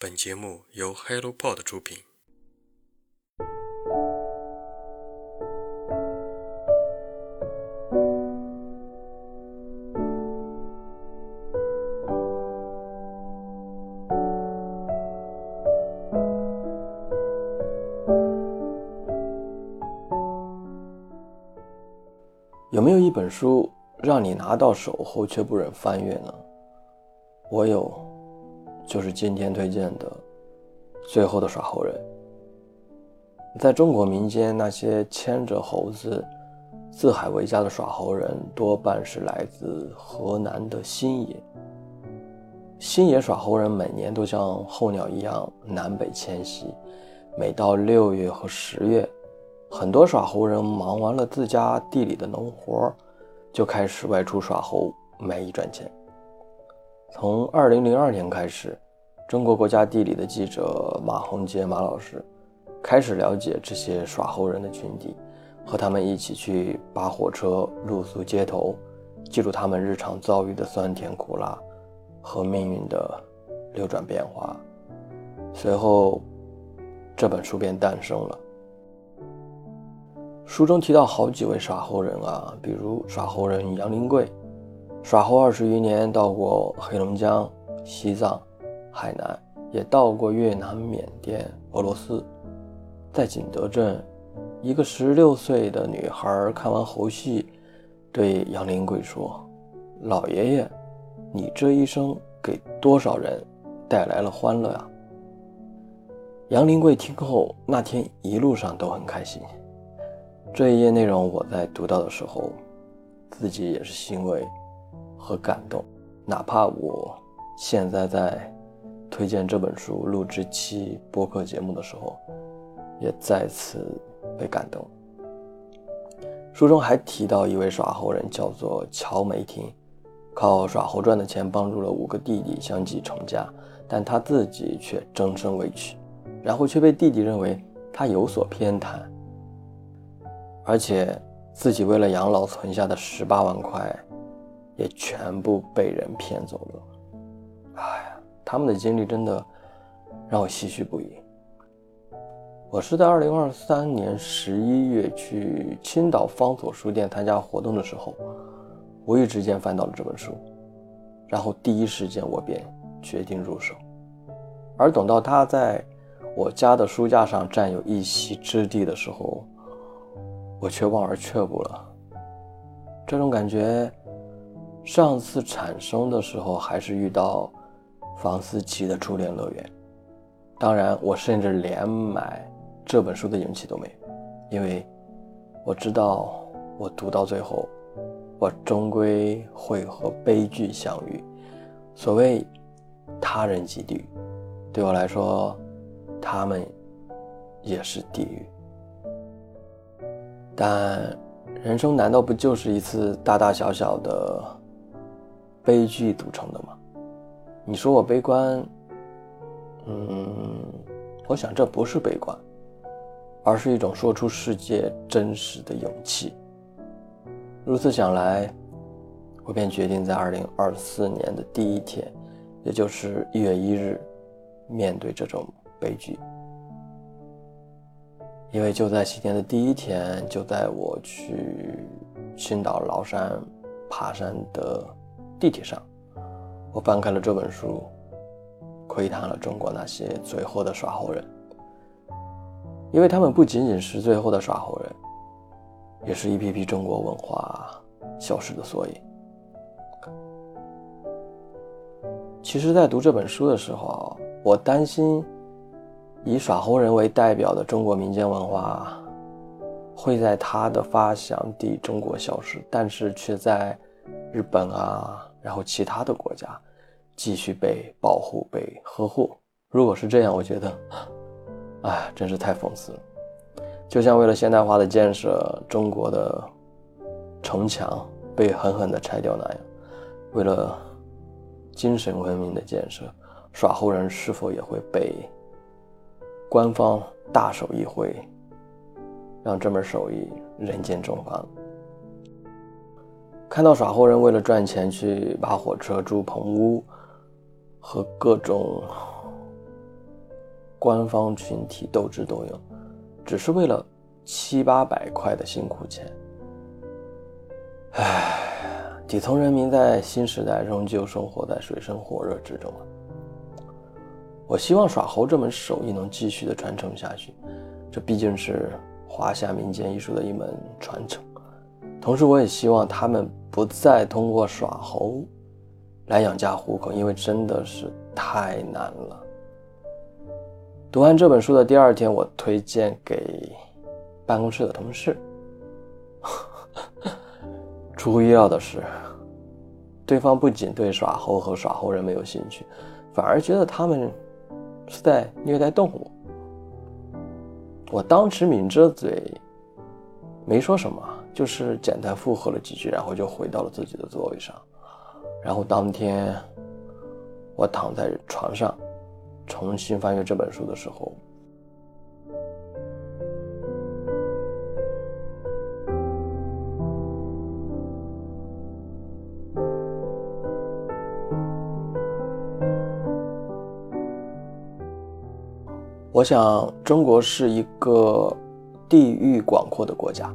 本节目由 HelloPod 出品。有没有一本书让你拿到手后却不忍翻阅呢？我有，就是今天推荐的《最后的耍猴人》。在中国民间，那些牵着猴子四海为家的耍猴人，多半是来自河南的新野。新野耍猴人每年都像候鸟一样南北迁徙，每到六月和十月。很多耍猴人忙完了自家地里的农活，就开始外出耍猴卖艺赚钱。从二零零二年开始，中国国家地理的记者马洪杰马老师开始了解这些耍猴人的群体，和他们一起去扒火车、露宿街头，记录他们日常遭遇的酸甜苦辣和命运的流转变化。随后，这本书便诞生了。书中提到好几位耍猴人啊，比如耍猴人杨林贵，耍猴二十余年，到过黑龙江、西藏、海南，也到过越南、缅甸、俄罗斯。在景德镇，一个十六岁的女孩看完猴戏，对杨林贵说：“老爷爷，你这一生给多少人带来了欢乐呀？”杨林贵听后，那天一路上都很开心。这一页内容，我在读到的时候，自己也是欣慰和感动。哪怕我现在在推荐这本书、录制期播客节目的时候，也再次被感动。书中还提到一位耍猴人，叫做乔梅婷，靠耍猴赚的钱帮助了五个弟弟相继成家，但他自己却终身未娶，然后却被弟弟认为他有所偏袒。而且自己为了养老存下的十八万块，也全部被人骗走了。哎呀，他们的经历真的让我唏嘘不已。我是在二零二三年十一月去青岛方所书店参加活动的时候，无意之间翻到了这本书，然后第一时间我便决定入手。而等到它在我家的书架上占有一席之地的时候，我却望而却步了。这种感觉，上次产生的时候还是遇到房思琪的初恋乐园。当然，我甚至连买这本书的勇气都没有，因为我知道，我读到最后，我终归会和悲剧相遇。所谓他人即地狱，对我来说，他们也是地狱。但人生难道不就是一次大大小小的悲剧组成的吗？你说我悲观，嗯，我想这不是悲观，而是一种说出世界真实的勇气。如此想来，我便决定在二零二四年的第一天，也就是一月一日，面对这种悲剧。因为就在新年的第一天，就在我去青岛崂山爬山的地铁上，我翻开了这本书，窥探了中国那些最后的耍猴人。因为他们不仅仅是最后的耍猴人，也是一批批中国文化消失的缩影。其实，在读这本书的时候，我担心。以耍猴人为代表的中国民间文化，会在它的发祥地中国消失，但是却在日本啊，然后其他的国家继续被保护、被呵护。如果是这样，我觉得，哎，真是太讽刺了。就像为了现代化的建设，中国的城墙被狠狠地拆掉那样，为了精神文明的建设，耍猴人是否也会被？官方大手一挥，让这门手艺人间蒸发了。看到耍猴人为了赚钱去扒火车、住棚屋，和各种官方群体斗智斗勇，只是为了七八百块的辛苦钱。唉，底层人民在新时代仍旧生活在水深火热之中啊！我希望耍猴这门手艺能继续的传承下去，这毕竟是华夏民间艺术的一门传承。同时，我也希望他们不再通过耍猴来养家糊口，因为真的是太难了。读完这本书的第二天，我推荐给办公室的同事。出乎意料的是，对方不仅对耍猴和耍猴人没有兴趣，反而觉得他们是在虐待动物。我当时抿着嘴，没说什么，就是简单附和了几句，然后就回到了自己的座位上。然后当天，我躺在床上。重新翻阅这本书的时候，我想，中国是一个地域广阔的国家，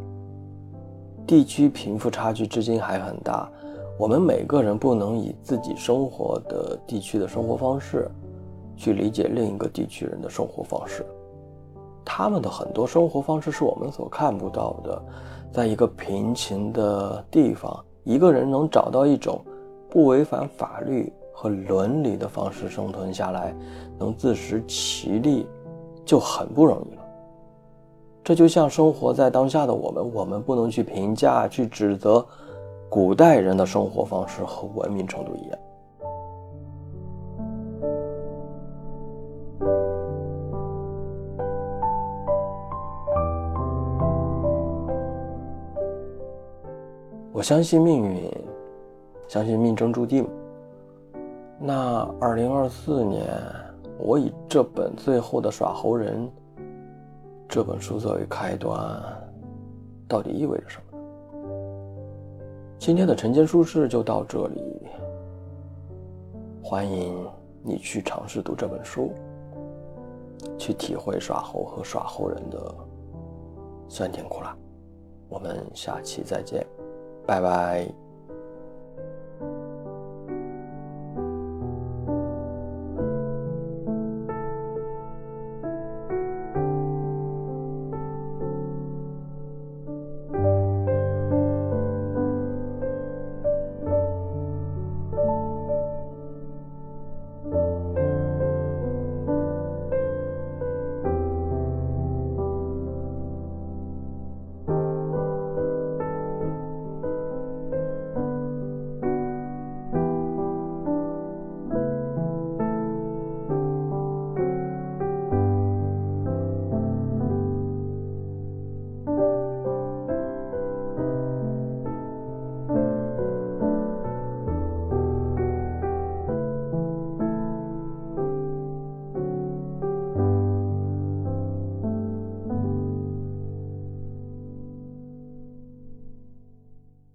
地区贫富差距至今还很大。我们每个人不能以自己生活的地区的生活方式。去理解另一个地区人的生活方式，他们的很多生活方式是我们所看不到的。在一个贫穷的地方，一个人能找到一种不违反法律和伦理的方式生存下来，能自食其力，就很不容易了。这就像生活在当下的我们，我们不能去评价、去指责古代人的生活方式和文明程度一样。我相信命运，相信命中注定。那二零二四年，我以这本《最后的耍猴人》这本书作为开端，到底意味着什么呢？今天的晨间书事就到这里，欢迎你去尝试读这本书，去体会耍猴和耍猴人的酸甜苦辣。我们下期再见。拜拜。